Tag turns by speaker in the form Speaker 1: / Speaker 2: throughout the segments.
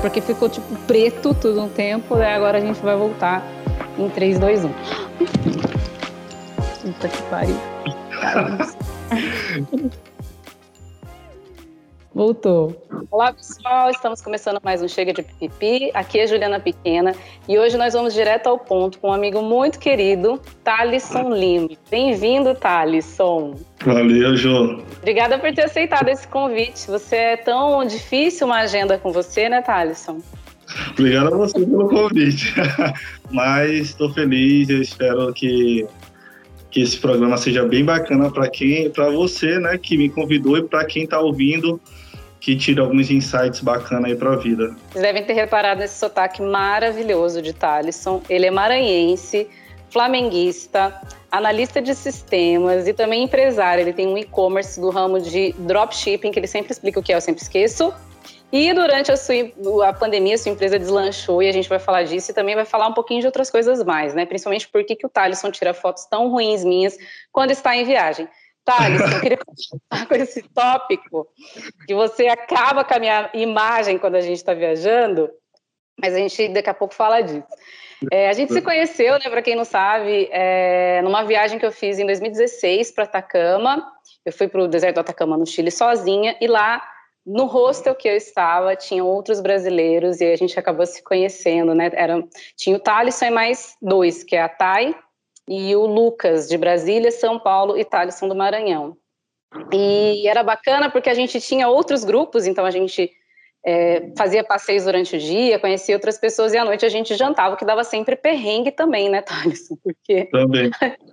Speaker 1: porque ficou tipo preto tudo um tempo, daí agora a gente vai voltar em 3, 2, 1. Puta que pariu. Voltou. Olá, pessoal. Estamos começando mais um Chega de Pipi. Aqui é Juliana Pequena e hoje nós vamos direto ao ponto com um amigo muito querido, Thalisson Lima. Bem-vindo, Thalisson.
Speaker 2: Valeu, Jô.
Speaker 1: Obrigada por ter aceitado esse convite. Você é tão difícil uma agenda com você, né, Thalisson?
Speaker 2: Obrigado a você pelo convite. Mas estou feliz, eu espero que que esse programa seja bem bacana para quem, para você, né, que me convidou e para quem está ouvindo que tira alguns insights bacanas aí para a vida.
Speaker 1: Vocês devem ter reparado nesse sotaque maravilhoso de Thalisson. Ele é maranhense, flamenguista, analista de sistemas e também empresário. Ele tem um e-commerce do ramo de dropshipping, que ele sempre explica o que é, eu sempre esqueço. E durante a, sua, a pandemia, a sua empresa deslanchou e a gente vai falar disso e também vai falar um pouquinho de outras coisas mais, né? Principalmente por que, o Thalisson tira fotos tão ruins minhas quando está em viagem. Thales, eu queria começar com esse tópico, que você acaba com a minha imagem quando a gente está viajando, mas a gente daqui a pouco fala disso. É, a gente se conheceu, né, para quem não sabe, é, numa viagem que eu fiz em 2016 para Atacama. Eu fui para o deserto do Atacama, no Chile, sozinha, e lá no hostel que eu estava, tinha outros brasileiros e a gente acabou se conhecendo, né? Era, tinha o Thales e mais dois, que é a Thay e o Lucas, de Brasília, São Paulo e Thaleson do Maranhão. E era bacana porque a gente tinha outros grupos, então a gente é, fazia passeios durante o dia, conhecia outras pessoas e à noite a gente jantava, que dava sempre perrengue também, né, Thaleson?
Speaker 2: Porque... Também.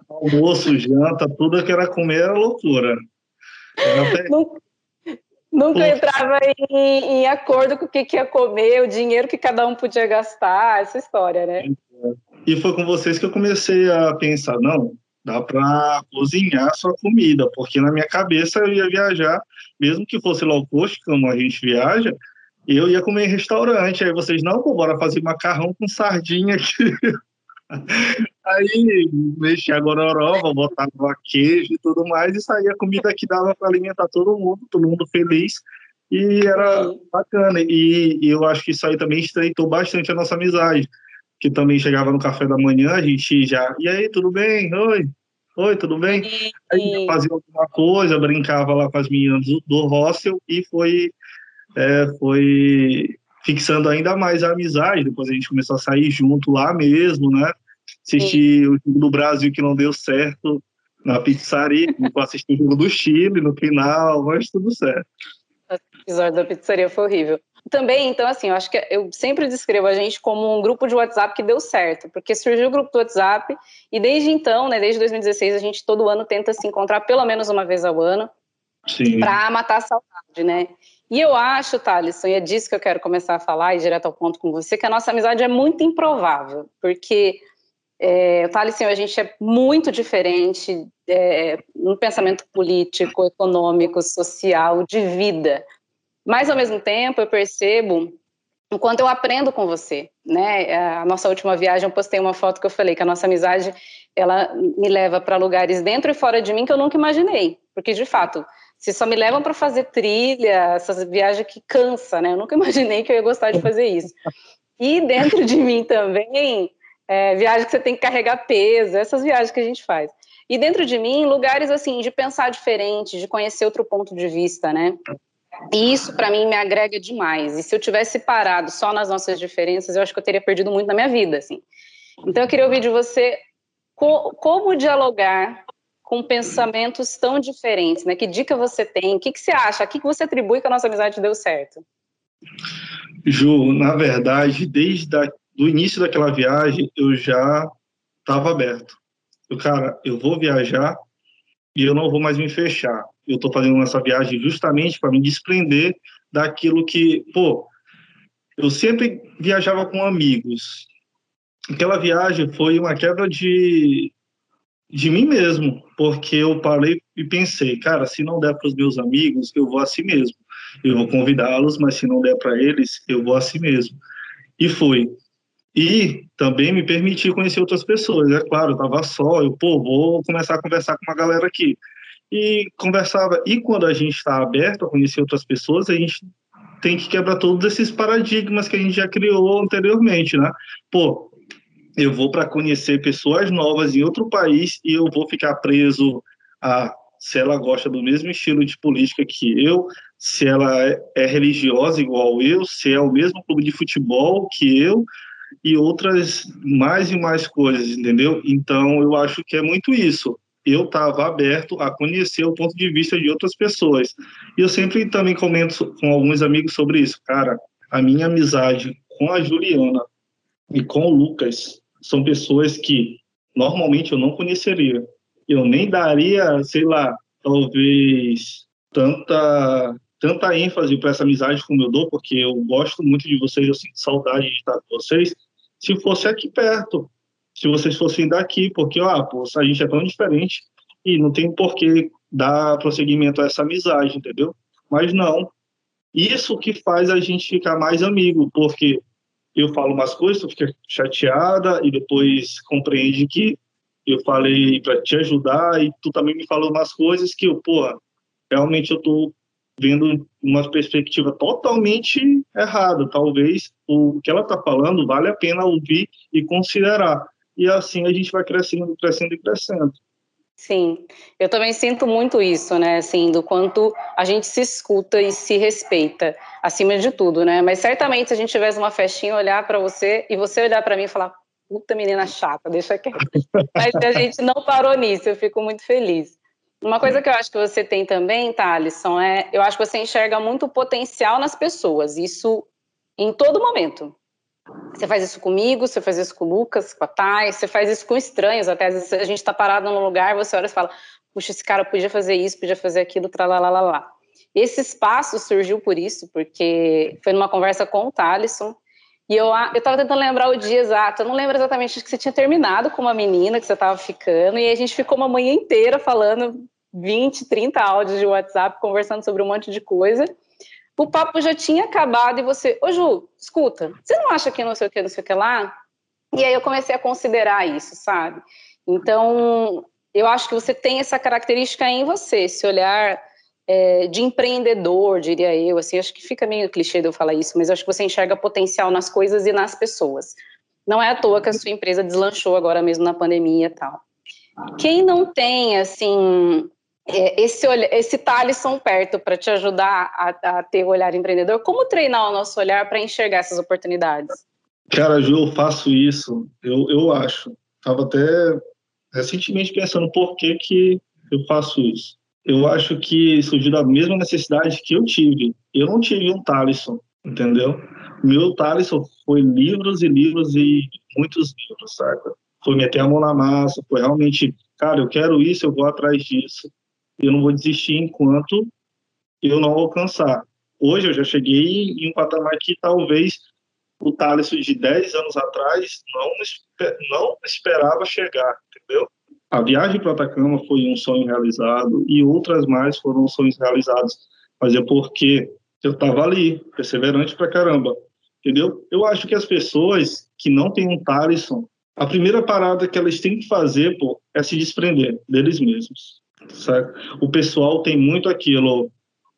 Speaker 2: Almoço, janta, tudo que era comer era loucura.
Speaker 1: Era Nunca, nunca entrava em, em, acordo com o que, que ia comer, o dinheiro que cada um podia gastar, essa história, né?
Speaker 2: E foi com vocês que eu comecei a pensar, não, dá para cozinhar sua comida, porque na minha cabeça eu ia viajar, mesmo que fosse low cost, como a gente viaja, eu ia comer em restaurante. Aí vocês, não, pô, bora fazer macarrão com sardinha aqui. Aí mexia a gororoba, botava queijo e tudo mais, e saía comida que dava para alimentar todo mundo, todo mundo feliz. E era bacana. E, e eu acho que isso aí também estreitou bastante a nossa amizade que também chegava no café da manhã, a gente já, e aí, tudo bem? Oi, oi, tudo bem? Aí fazia alguma coisa, brincava lá com as meninas do, do hostel e foi, é, foi fixando ainda mais a amizade. Depois a gente começou a sair junto lá mesmo, né? Assisti Sim. o jogo do Brasil que não deu certo na pizzaria, assisti o jogo do Chile no final, mas tudo certo.
Speaker 1: O episódio da pizzaria foi horrível. Também, então, assim, eu acho que eu sempre descrevo a gente como um grupo de WhatsApp que deu certo, porque surgiu o grupo do WhatsApp e desde então, né, desde 2016, a gente todo ano tenta se encontrar pelo menos uma vez ao ano para matar a saudade, né? E eu acho, Thalisson, e é disso que eu quero começar a falar e direto ao ponto com você, que a nossa amizade é muito improvável, porque é, o Thalisson a gente é muito diferente é, no pensamento político, econômico, social, de vida. Mas, ao mesmo tempo, eu percebo o quanto eu aprendo com você, né? A nossa última viagem, eu postei uma foto que eu falei que a nossa amizade, ela me leva para lugares dentro e fora de mim que eu nunca imaginei. Porque, de fato, se só me levam para fazer trilha, essas viagens que cansa, né? Eu nunca imaginei que eu ia gostar de fazer isso. E dentro de mim também, é, viagem que você tem que carregar peso, essas viagens que a gente faz. E dentro de mim, lugares assim, de pensar diferente, de conhecer outro ponto de vista, né? E isso, para mim, me agrega demais. E se eu tivesse parado só nas nossas diferenças, eu acho que eu teria perdido muito na minha vida, assim. Então, eu queria ouvir de você co como dialogar com pensamentos tão diferentes, né? Que dica você tem? O que, que você acha? O que, que você atribui que a nossa amizade deu certo?
Speaker 2: Ju, na verdade, desde o início daquela viagem, eu já estava aberto. Eu, cara, eu vou viajar e eu não vou mais me fechar eu estou fazendo essa viagem justamente para me desprender daquilo que, pô, eu sempre viajava com amigos. Aquela viagem foi uma quebra de, de mim mesmo, porque eu parei e pensei, cara, se não der para os meus amigos, eu vou assim mesmo. Eu vou convidá-los, mas se não der para eles, eu vou assim mesmo. E foi. E também me permitir conhecer outras pessoas. É claro, eu estava só, eu, pô, vou começar a conversar com uma galera aqui e conversava. E quando a gente está aberto a conhecer outras pessoas, a gente tem que quebrar todos esses paradigmas que a gente já criou anteriormente, né? Pô, eu vou para conhecer pessoas novas em outro país e eu vou ficar preso a se ela gosta do mesmo estilo de política que eu, se ela é, é religiosa igual eu, se é o mesmo clube de futebol que eu e outras mais e mais coisas, entendeu? Então eu acho que é muito isso eu estava aberto a conhecer o ponto de vista de outras pessoas. E eu sempre também comento com alguns amigos sobre isso. Cara, a minha amizade com a Juliana e com o Lucas são pessoas que normalmente eu não conheceria. Eu nem daria, sei lá, talvez tanta tanta ênfase para essa amizade como eu dou, porque eu gosto muito de vocês, eu sinto saudade de estar com vocês, se fosse aqui perto se vocês fossem daqui, porque ó, pô, a gente é tão diferente e não tem por que dar prosseguimento a essa amizade, entendeu? Mas não. Isso que faz a gente ficar mais amigo, porque eu falo umas coisas, tu fica chateada e depois compreende que eu falei para te ajudar e tu também me falou umas coisas que eu, pô, realmente eu tô vendo uma perspectiva totalmente errada. Talvez o que ela tá falando vale a pena ouvir e considerar e assim a gente vai crescendo, crescendo e crescendo.
Speaker 1: Sim, eu também sinto muito isso, né, assim, do quanto a gente se escuta e se respeita, acima de tudo, né, mas certamente se a gente tivesse uma festinha, olhar para você e você olhar para mim e falar, puta menina chata, deixa quieto, mas a gente não parou nisso, eu fico muito feliz. Uma coisa que eu acho que você tem também, Thalisson, é, eu acho que você enxerga muito potencial nas pessoas, isso em todo momento, você faz isso comigo, você faz isso com o Lucas, com a Thay, você faz isso com estranhos. Até às vezes a gente está parado num lugar, você olha e fala: puxa, esse cara podia fazer isso, podia fazer aquilo, lá. Esse espaço surgiu por isso, porque foi numa conversa com o Thalisson. E eu estava tentando lembrar o dia exato. Eu não lembro exatamente que você tinha terminado com uma menina que você estava ficando. E a gente ficou uma manhã inteira falando 20, 30 áudios de WhatsApp, conversando sobre um monte de coisa o papo já tinha acabado e você, ô Ju, escuta, você não acha que não sei o que, não sei o que lá? E aí eu comecei a considerar isso, sabe? Então, eu acho que você tem essa característica em você, esse olhar é, de empreendedor, diria eu, assim, acho que fica meio clichê de eu falar isso, mas acho que você enxerga potencial nas coisas e nas pessoas. Não é à toa que a sua empresa deslanchou agora mesmo na pandemia e tal. Quem não tem, assim, esse, esse Thalisson perto para te ajudar a, a, ter o olhar empreendedor? Como treinar o nosso olhar para enxergar essas oportunidades?
Speaker 2: Cara, Ju, eu faço isso, eu, eu acho. Estava até recentemente pensando por que, que eu faço isso. Eu acho que surgiu da mesma necessidade que eu tive. Eu não tive um Thalisson, entendeu? Meu Thalisson foi livros e livros e muitos livros, saca? Foi meter a mão na massa, foi realmente, cara, eu quero isso, eu vou atrás disso eu não vou desistir enquanto eu não alcançar. Hoje eu já cheguei em um patamar que talvez o Thales de 10 anos atrás não, não esperava chegar, entendeu? A viagem para Atacama foi um sonho realizado e outras mais foram sonhos realizados, mas é porque eu estava ali, perseverante pra caramba, entendeu? Eu acho que as pessoas que não têm um Thaleson, a primeira parada que elas têm que fazer, pô, é se desprender deles mesmos. Certo? O pessoal tem muito aquilo,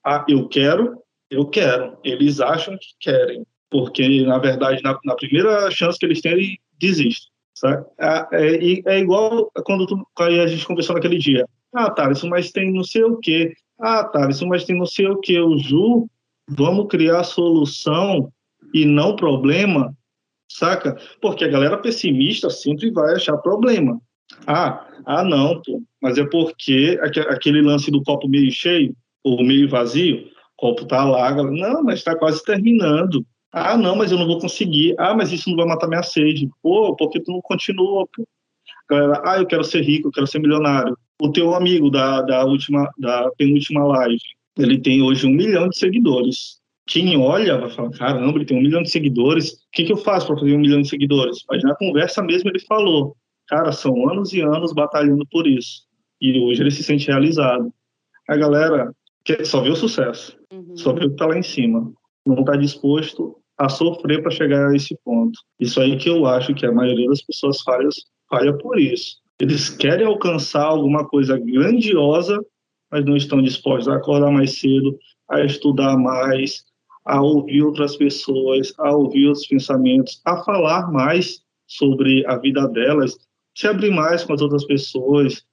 Speaker 2: ah, eu quero, eu quero. Eles acham que querem, porque, na verdade, na, na primeira chance que eles têm, eles desistem. Certo? É, é, é igual quando tu, a gente conversou naquele dia. Ah, isso mas tem não sei o quê. Ah, isso mas tem não sei o quê. O Ju, vamos criar solução e não problema, saca? Porque a galera pessimista sempre vai achar problema. Ah, ah não, pô, mas é porque aquele lance do copo meio cheio ou meio vazio, copo tá lá, não, mas está quase terminando. Ah, não, mas eu não vou conseguir. Ah, mas isso não vai matar minha sede. Pô, porque tu não continua, pô. Galera, ah, eu quero ser rico, eu quero ser milionário. O teu amigo da, da última, da penúltima live, ele tem hoje um milhão de seguidores. Quem olha vai falar, caramba, ele tem um milhão de seguidores. O que, que eu faço para fazer um milhão de seguidores? Mas na conversa mesmo ele falou, Cara, são anos e anos batalhando por isso. E hoje ele se sente realizado. A galera só vê o sucesso, uhum. só vê o que está lá em cima. Não está disposto a sofrer para chegar a esse ponto. Isso aí que eu acho que a maioria das pessoas falha, falha por isso. Eles querem alcançar alguma coisa grandiosa, mas não estão dispostos a acordar mais cedo, a estudar mais, a ouvir outras pessoas, a ouvir outros pensamentos, a falar mais sobre a vida delas, se abrir mais com as outras pessoas.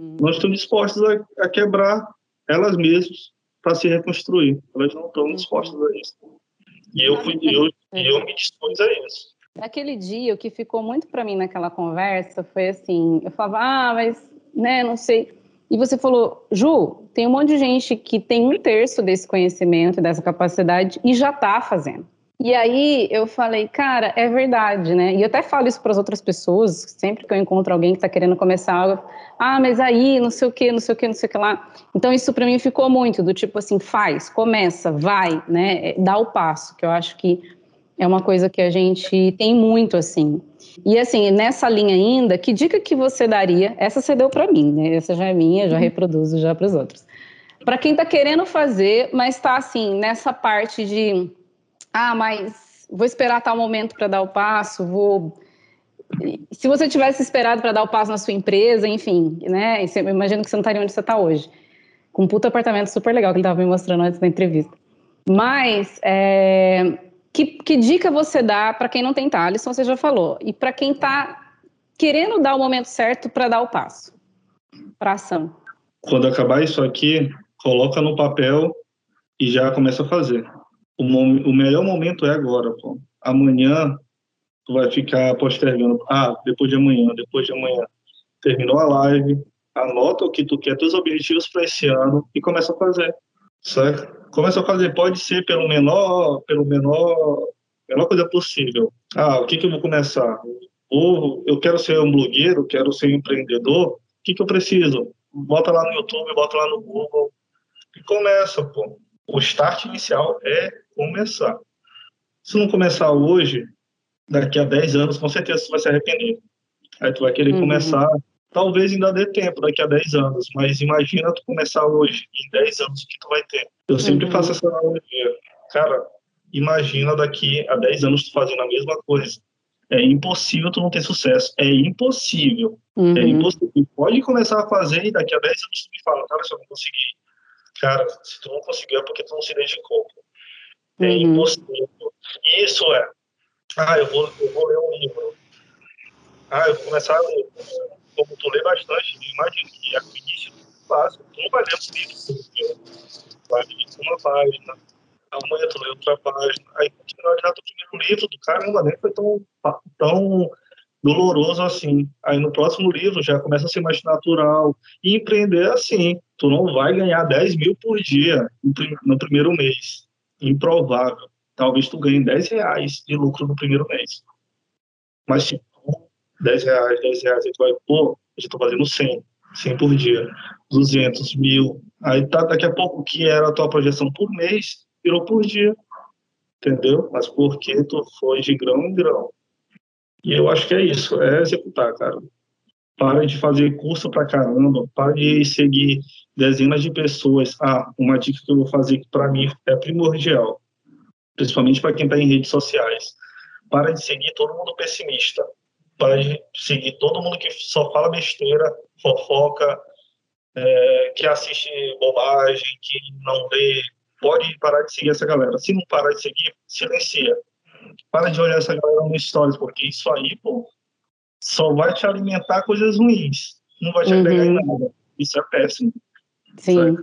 Speaker 2: Nós estamos dispostos a, a quebrar elas mesmas para se reconstruir. Elas não estão dispostas a isso. E eu, fui, eu, eu me dispus a isso.
Speaker 1: Naquele dia, o que ficou muito para mim naquela conversa foi assim: eu falava, ah, mas, né, não sei. E você falou, Ju, tem um monte de gente que tem um terço desse conhecimento, dessa capacidade e já está fazendo. E aí eu falei, cara, é verdade, né? E eu até falo isso para as outras pessoas, sempre que eu encontro alguém que está querendo começar algo, ah, mas aí, não sei o que, não sei o que, não sei o que lá. Então isso para mim ficou muito do tipo assim, faz, começa, vai, né? Dá o passo, que eu acho que é uma coisa que a gente tem muito assim. E assim, nessa linha ainda, que dica que você daria? Essa você deu para mim, né? Essa já é minha, já uhum. reproduzo já para os outros. Para quem está querendo fazer, mas está assim nessa parte de ah, mas vou esperar tal momento para dar o passo, vou. Se você tivesse esperado para dar o passo na sua empresa, enfim, né? Eu imagino que você não estaria onde você está hoje. Com um puto apartamento super legal que ele estava me mostrando antes da entrevista. Mas, é, que, que, dica você dá para quem não tem Thaleson, você já falou, e para quem está querendo dar o momento certo para dar o passo, para ação?
Speaker 2: Quando acabar isso aqui, coloca no papel e já começa a fazer o, o melhor momento é agora, pô. Amanhã tu vai ficar postergando. Ah, depois de amanhã, depois de amanhã. Terminou a live, anota o que tu quer, teus objetivos para esse ano e começa a fazer, certo? Começa a fazer, pode ser pelo menor, pelo menor, menor coisa possível. Ah, o que que eu vou começar? Ou eu quero ser um blogueiro, quero ser um empreendedor, o que que eu preciso? Bota lá no YouTube, bota lá no Google e começa, pô. O start inicial é começar. Se não começar hoje, daqui a 10 anos, com certeza você vai se arrepender. Aí tu vai querer uhum. começar, talvez ainda dê tempo daqui a 10 anos, mas imagina tu começar hoje, em 10 anos, o que tu vai ter. Eu sempre uhum. faço essa analogia. Cara, imagina daqui a 10 anos tu fazendo a mesma coisa. É impossível tu não ter sucesso. É impossível. É uhum. É impossível. Pode começar a fazer e daqui a 10 anos tu me fala, cara, se eu não conseguir. Cara, se tu não conseguiu é porque tu não se dedicou é uhum. impossível. Isso é, ah, eu vou, eu vou ler um livro. Ah, eu vou começar a ler. Como tu lê bastante, imagino que a início tu fácil. Tu não vai ler um livro, vai ler uma página, amanhã tu lê outra página. Aí, na hora do primeiro livro, do caramba, nem foi tão, tão doloroso assim. Aí no próximo livro já começa a ser mais natural. E empreender assim. Tu não vai ganhar 10 mil por dia no primeiro mês improvável. Talvez tu ganhe 10 reais de lucro no primeiro mês. Mas tu, 10 reais, 10 reais, aí tu vai, pô, eu já tô fazendo 100, 100 por dia, 200, mil. Aí tá, daqui a pouco, que era a tua projeção por mês, virou por dia. Entendeu? Mas porque tu foi de grão em grão. E eu acho que é isso, é executar, cara. Para de fazer curso pra caramba, para de seguir dezenas de pessoas. Ah, uma dica que eu vou fazer que para mim é primordial, principalmente para quem está em redes sociais. Para de seguir todo mundo pessimista. Para de seguir todo mundo que só fala besteira, fofoca, é, que assiste bobagem, que não lê. Pode parar de seguir essa galera. Se não parar de seguir, silencia. Para de olhar essa galera no stories, porque isso aí, pô, só vai te alimentar coisas ruins, não vai te uhum. agregar em nada. Isso é péssimo.
Speaker 1: Sim.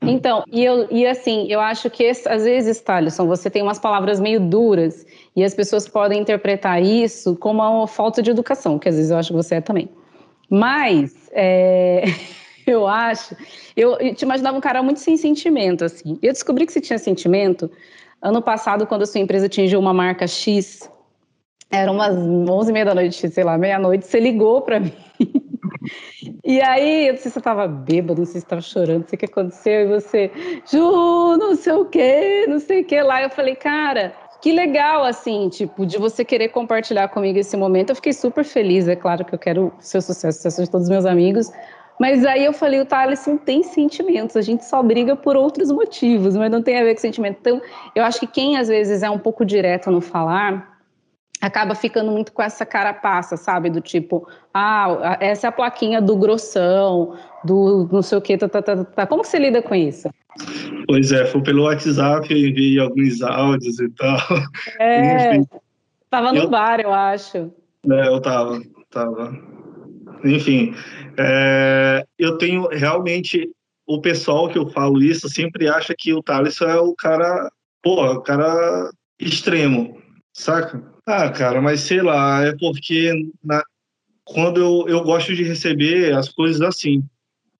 Speaker 1: Então, e, eu, e assim, eu acho que esse, às vezes, Thaleson, você tem umas palavras meio duras e as pessoas podem interpretar isso como uma falta de educação, que às vezes eu acho que você é também. Mas, é, eu acho, eu, eu te imaginava um cara muito sem sentimento, assim. Eu descobri que você tinha sentimento ano passado, quando a sua empresa atingiu uma marca X, era umas 11 e meia da noite, sei lá, meia-noite, você ligou para mim. e aí, eu não sei se você estava bêbado, não sei se estava chorando, não sei o que aconteceu, e você, Ju, não sei o que, não sei o que lá. Eu falei, cara, que legal, assim, tipo, de você querer compartilhar comigo esse momento. Eu fiquei super feliz, é claro que eu quero o seu sucesso, o sucesso de todos os meus amigos. Mas aí eu falei, o Thales não tem sentimentos, a gente só briga por outros motivos, mas não tem a ver com sentimento. Então, eu acho que quem às vezes é um pouco direto no falar, acaba ficando muito com essa carapaça, sabe? Do tipo, ah, essa é a plaquinha do grossão, do não sei o que, tá, tá, tá, tá. Como que você lida com isso?
Speaker 2: Pois é, foi pelo WhatsApp, eu enviei alguns áudios e tal.
Speaker 1: É, Enfim, tava no eu, bar, eu acho.
Speaker 2: É, eu tava, tava. Enfim, é, eu tenho realmente o pessoal que eu falo isso sempre acha que o Thales é o cara, pô, o cara extremo, saca? Ah, cara, mas sei lá, é porque na, quando eu, eu gosto de receber as coisas assim.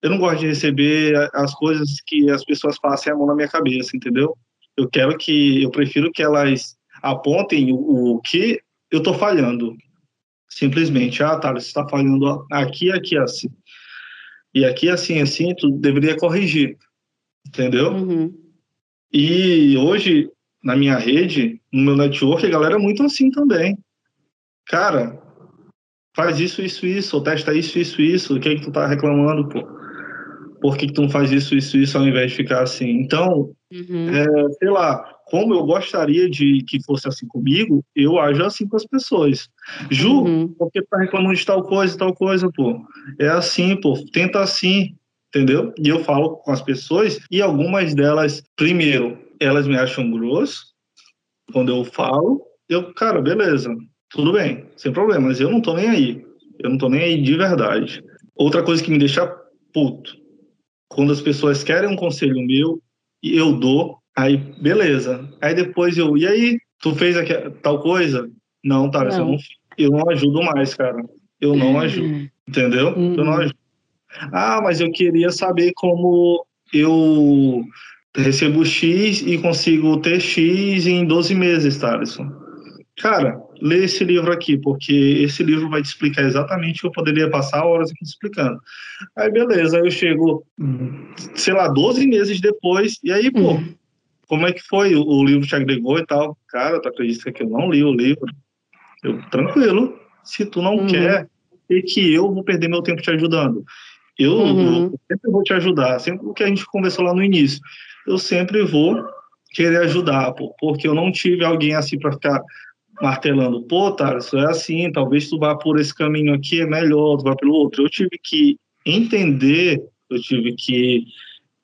Speaker 2: Eu não gosto de receber as coisas que as pessoas passem a mão na minha cabeça, entendeu? Eu quero que, eu prefiro que elas apontem o, o que eu tô falhando. Simplesmente, ah, tá, você está falhando aqui, aqui, assim. E aqui, assim, assim, tu deveria corrigir, entendeu? Uhum. E hoje, na minha rede, no meu network, a galera é muito assim também. Cara, faz isso, isso, isso, ou testa isso, isso, isso, o que é que tu tá reclamando, pô? Por que, que tu não faz isso, isso, isso, ao invés de ficar assim? Então, uhum. é, sei lá, como eu gostaria de que fosse assim comigo, eu ajo assim com as pessoas. Ju, uhum. porque tá reclamando de tal coisa, tal coisa, pô? É assim, pô, tenta assim, entendeu? E eu falo com as pessoas, e algumas delas, primeiro, elas me acham grosso, quando eu falo, eu, cara, beleza, tudo bem, sem problema, mas eu não tô nem aí. Eu não tô nem aí de verdade. Outra coisa que me deixa puto, quando as pessoas querem um conselho meu e eu dou, aí beleza. Aí depois eu, e aí, tu fez aqui, tal coisa? Não, tá, não. Eu, não, eu não ajudo mais, cara. Eu não ajudo, entendeu? Uhum. Eu não uhum. ajudo. Ah, mas eu queria saber como eu recebo X e consigo ter X em 12 meses, Thaleson. Cara, lê esse livro aqui, porque esse livro vai te explicar exatamente o que eu poderia passar horas aqui explicando. Aí, beleza, aí eu chego, sei lá, 12 meses depois, e aí, pô, uhum. como é que foi? O, o, livro te agregou e tal? Cara, tu acredita que eu não li o livro? Eu, tranquilo, se tu não uhum. quer, e que eu vou perder meu tempo te ajudando. Eu, uhum. eu sempre vou te ajudar, sempre o que a gente conversou lá no início. Eu sempre vou querer ajudar, pô, porque eu não tive alguém assim para ficar martelando, pô, isso é assim, talvez tu vá por esse caminho aqui, é melhor, tu vá pelo outro. Eu tive que entender, eu tive que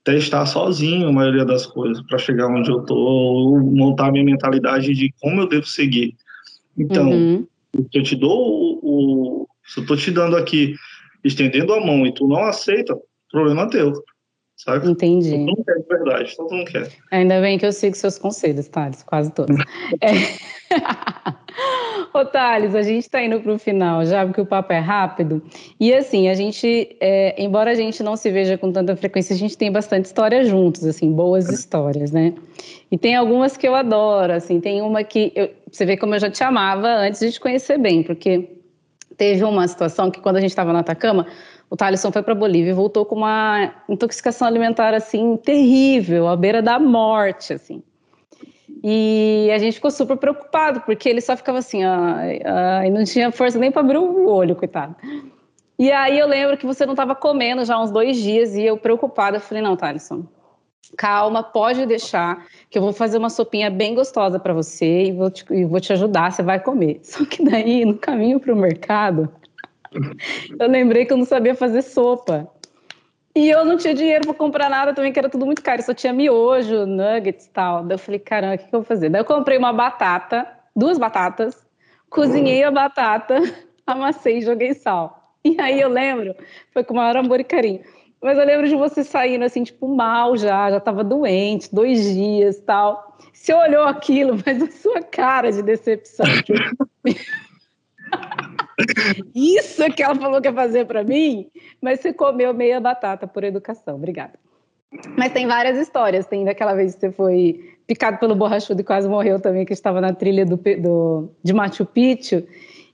Speaker 2: testar sozinho a maioria das coisas para chegar onde eu tô, montar minha mentalidade de como eu devo seguir. Então, uhum. eu te dou o, o, se eu tô te dando aqui, estendendo a mão e tu não aceita, problema teu. Sabe?
Speaker 1: Entendi.
Speaker 2: Todo mundo quer de verdade, todo mundo quer.
Speaker 1: Ainda bem que eu sigo seus conselhos, Thales, quase todos. é... Ô, Thales, a gente está indo para o final já, porque o papo é rápido. E assim, a gente, é, embora a gente não se veja com tanta frequência, a gente tem bastante história juntos, assim, boas histórias, né? E tem algumas que eu adoro, assim, tem uma que eu, você vê como eu já te amava antes de te conhecer bem, porque teve uma situação que quando a gente estava no Atacama, o Thaleson foi para Bolívia e voltou com uma intoxicação alimentar assim terrível, à beira da morte, assim. E a gente ficou super preocupado, porque ele só ficava assim, e não tinha força nem para abrir o olho, coitado. E aí eu lembro que você não estava comendo já uns dois dias e eu preocupada, falei, não, Thaleson, calma, pode deixar, que eu vou fazer uma sopinha bem gostosa para você e vou, te, e vou te ajudar, você vai comer. Só que daí, no caminho para o mercado, eu lembrei que eu não sabia fazer sopa. E eu não tinha dinheiro para comprar nada também, que era tudo muito caro. só tinha miojo, nuggets e tal. Daí eu falei, caramba, o que, que eu vou fazer? Daí eu comprei uma batata, duas batatas, cozinhei a batata, amassei e joguei sal. E aí eu lembro, foi com o maior amor e carinho. Mas eu lembro de você saindo assim, tipo, mal já, já tava doente, dois dias tal. Você olhou aquilo, mas a sua cara de decepção. Isso que ela falou que ia fazer para mim, mas você comeu meia batata por educação. Obrigada. Mas tem várias histórias. Tem daquela vez que você foi picado pelo borrachudo e quase morreu também, que estava na trilha do, do, de Machu Picchu.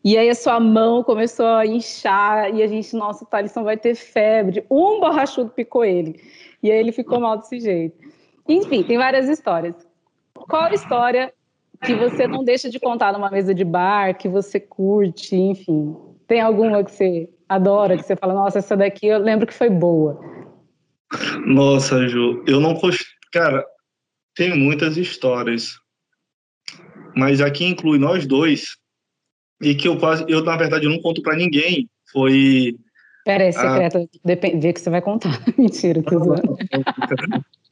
Speaker 1: E aí a sua mão começou a inchar e a gente, nossa, o Thalisson vai ter febre. Um borrachudo picou ele. E aí ele ficou mal desse jeito. Enfim, tem várias histórias. Qual história que você não deixa de contar numa mesa de bar, que você curte, enfim. Tem alguma que você adora, que você fala, nossa, essa daqui eu lembro que foi boa.
Speaker 2: Nossa, Ju, eu não costumo. Cara, tem muitas histórias. Mas aqui inclui nós dois. E que eu quase. Eu, na verdade, não conto para ninguém. Foi
Speaker 1: Pera aí, secreto, ah, vê que você vai contar. Mentira, tô zoando.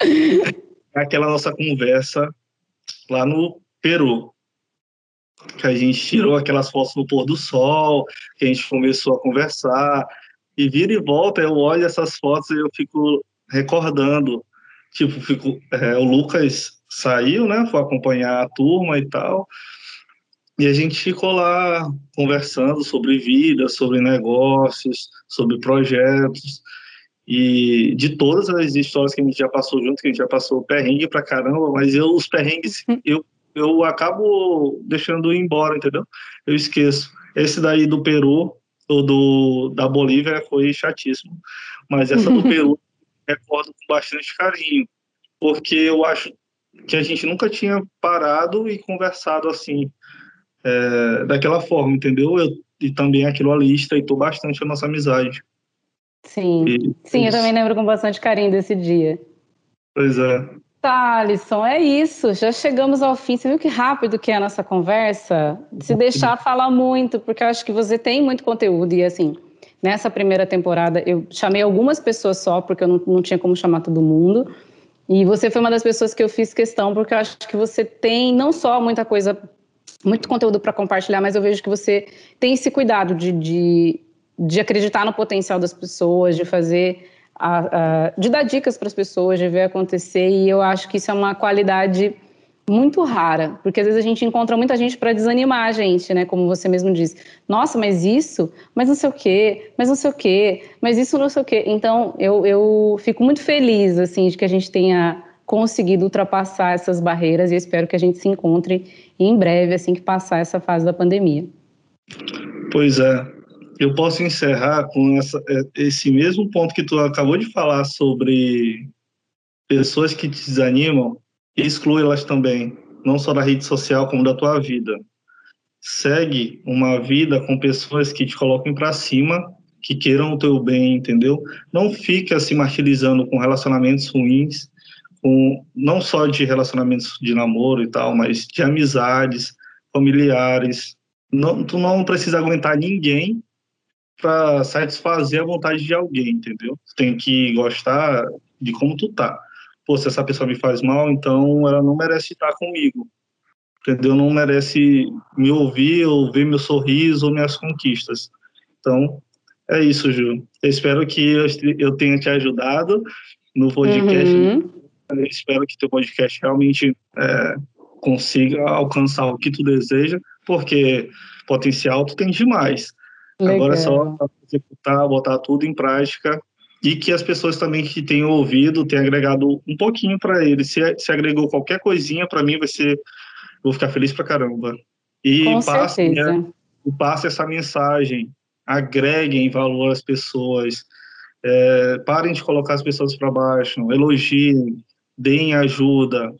Speaker 2: É aquela nossa conversa lá no Peru, que a gente tirou aquelas fotos no pôr do sol, que a gente começou a conversar, e vira e volta, eu olho essas fotos e eu fico recordando, tipo, fico, é, o Lucas saiu, né, foi acompanhar a turma e tal, e a gente ficou lá conversando sobre vida, sobre negócios, sobre projetos, e de todas as histórias que a gente já passou junto, que a gente já passou perrengue pra caramba, mas eu, os perrengues, eu, eu acabo deixando ir embora, entendeu? Eu esqueço. Esse daí do Peru, ou do, da Bolívia, foi chatíssimo, mas essa do Peru, recordo com bastante carinho, porque eu acho que a gente nunca tinha parado e conversado assim, é, daquela forma, entendeu? Eu, e também aquilo ali estreitou bastante a nossa amizade.
Speaker 1: Sim, e, sim, eu também lembro com bastante carinho desse dia.
Speaker 2: Pois é.
Speaker 1: Tá, Alisson, é isso. Já chegamos ao fim. Você viu que rápido que é a nossa conversa? Se deixar falar muito, porque eu acho que você tem muito conteúdo e assim, nessa primeira temporada eu chamei algumas pessoas só, porque eu não, não tinha como chamar todo mundo. E você foi uma das pessoas que eu fiz questão, porque eu acho que você tem não só muita coisa muito conteúdo para compartilhar, mas eu vejo que você tem esse cuidado de, de, de acreditar no potencial das pessoas, de fazer, a, a, de dar dicas para as pessoas, de ver acontecer, e eu acho que isso é uma qualidade muito rara, porque às vezes a gente encontra muita gente para desanimar a gente, né? Como você mesmo disse. Nossa, mas isso, mas não sei o quê, mas não sei o quê, mas isso não sei o quê. Então, eu, eu fico muito feliz, assim, de que a gente tenha conseguido ultrapassar essas barreiras e espero que a gente se encontre em breve, assim que passar essa fase da pandemia.
Speaker 2: Pois é. Eu posso encerrar com essa, é, esse mesmo ponto que tu acabou de falar sobre pessoas que te desanimam, exclui elas também, não só da rede social, como da tua vida. Segue uma vida com pessoas que te coloquem para cima, que queiram o teu bem, entendeu? Não fica se martirizando com relacionamentos ruins, com não só de relacionamentos de namoro e tal, mas de amizades, familiares. Não, tu não precisa aguentar ninguém para satisfazer a vontade de alguém, entendeu? Tem que gostar de como tu tá. Pô, se essa pessoa me faz mal, então ela não merece estar comigo. Entendeu? Não merece me ouvir ou ver meu sorriso ou minhas conquistas. Então, é isso, Ju. Eu espero que eu tenha te ajudado no podcast. Uhum. Eu espero que teu podcast realmente é, consiga alcançar o que tu deseja, porque potencial tu tem demais. Legal. Agora é só executar, botar tudo em prática e que as pessoas também que tenham ouvido tenham agregado um pouquinho para eles. Se, se agregou qualquer coisinha, para mim vai ser. Vou ficar feliz para caramba. E
Speaker 1: Com passe, né,
Speaker 2: passe essa mensagem, agreguem valor às pessoas, é, parem de colocar as pessoas para baixo, elogiem, deem ajuda,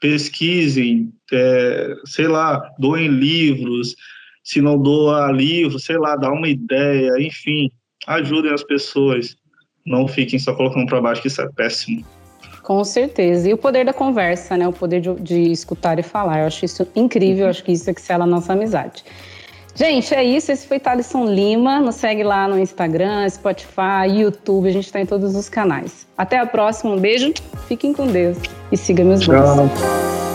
Speaker 2: pesquisem, é, sei lá, doem livros, se não doa livro, sei lá, dá uma ideia, enfim, ajudem as pessoas. Não fiquem só colocando para baixo, que isso é péssimo.
Speaker 1: Com certeza. E o poder da conversa, né? O poder de, de escutar e falar. Eu acho isso incrível, eu acho que isso é que sela a nossa amizade. Gente, é isso. Esse foi Thalisson Lima. Nos segue lá no Instagram, Spotify, YouTube. A gente está em todos os canais. Até a próxima. Um beijo. Fiquem com Deus. E siga meus
Speaker 2: Tchau.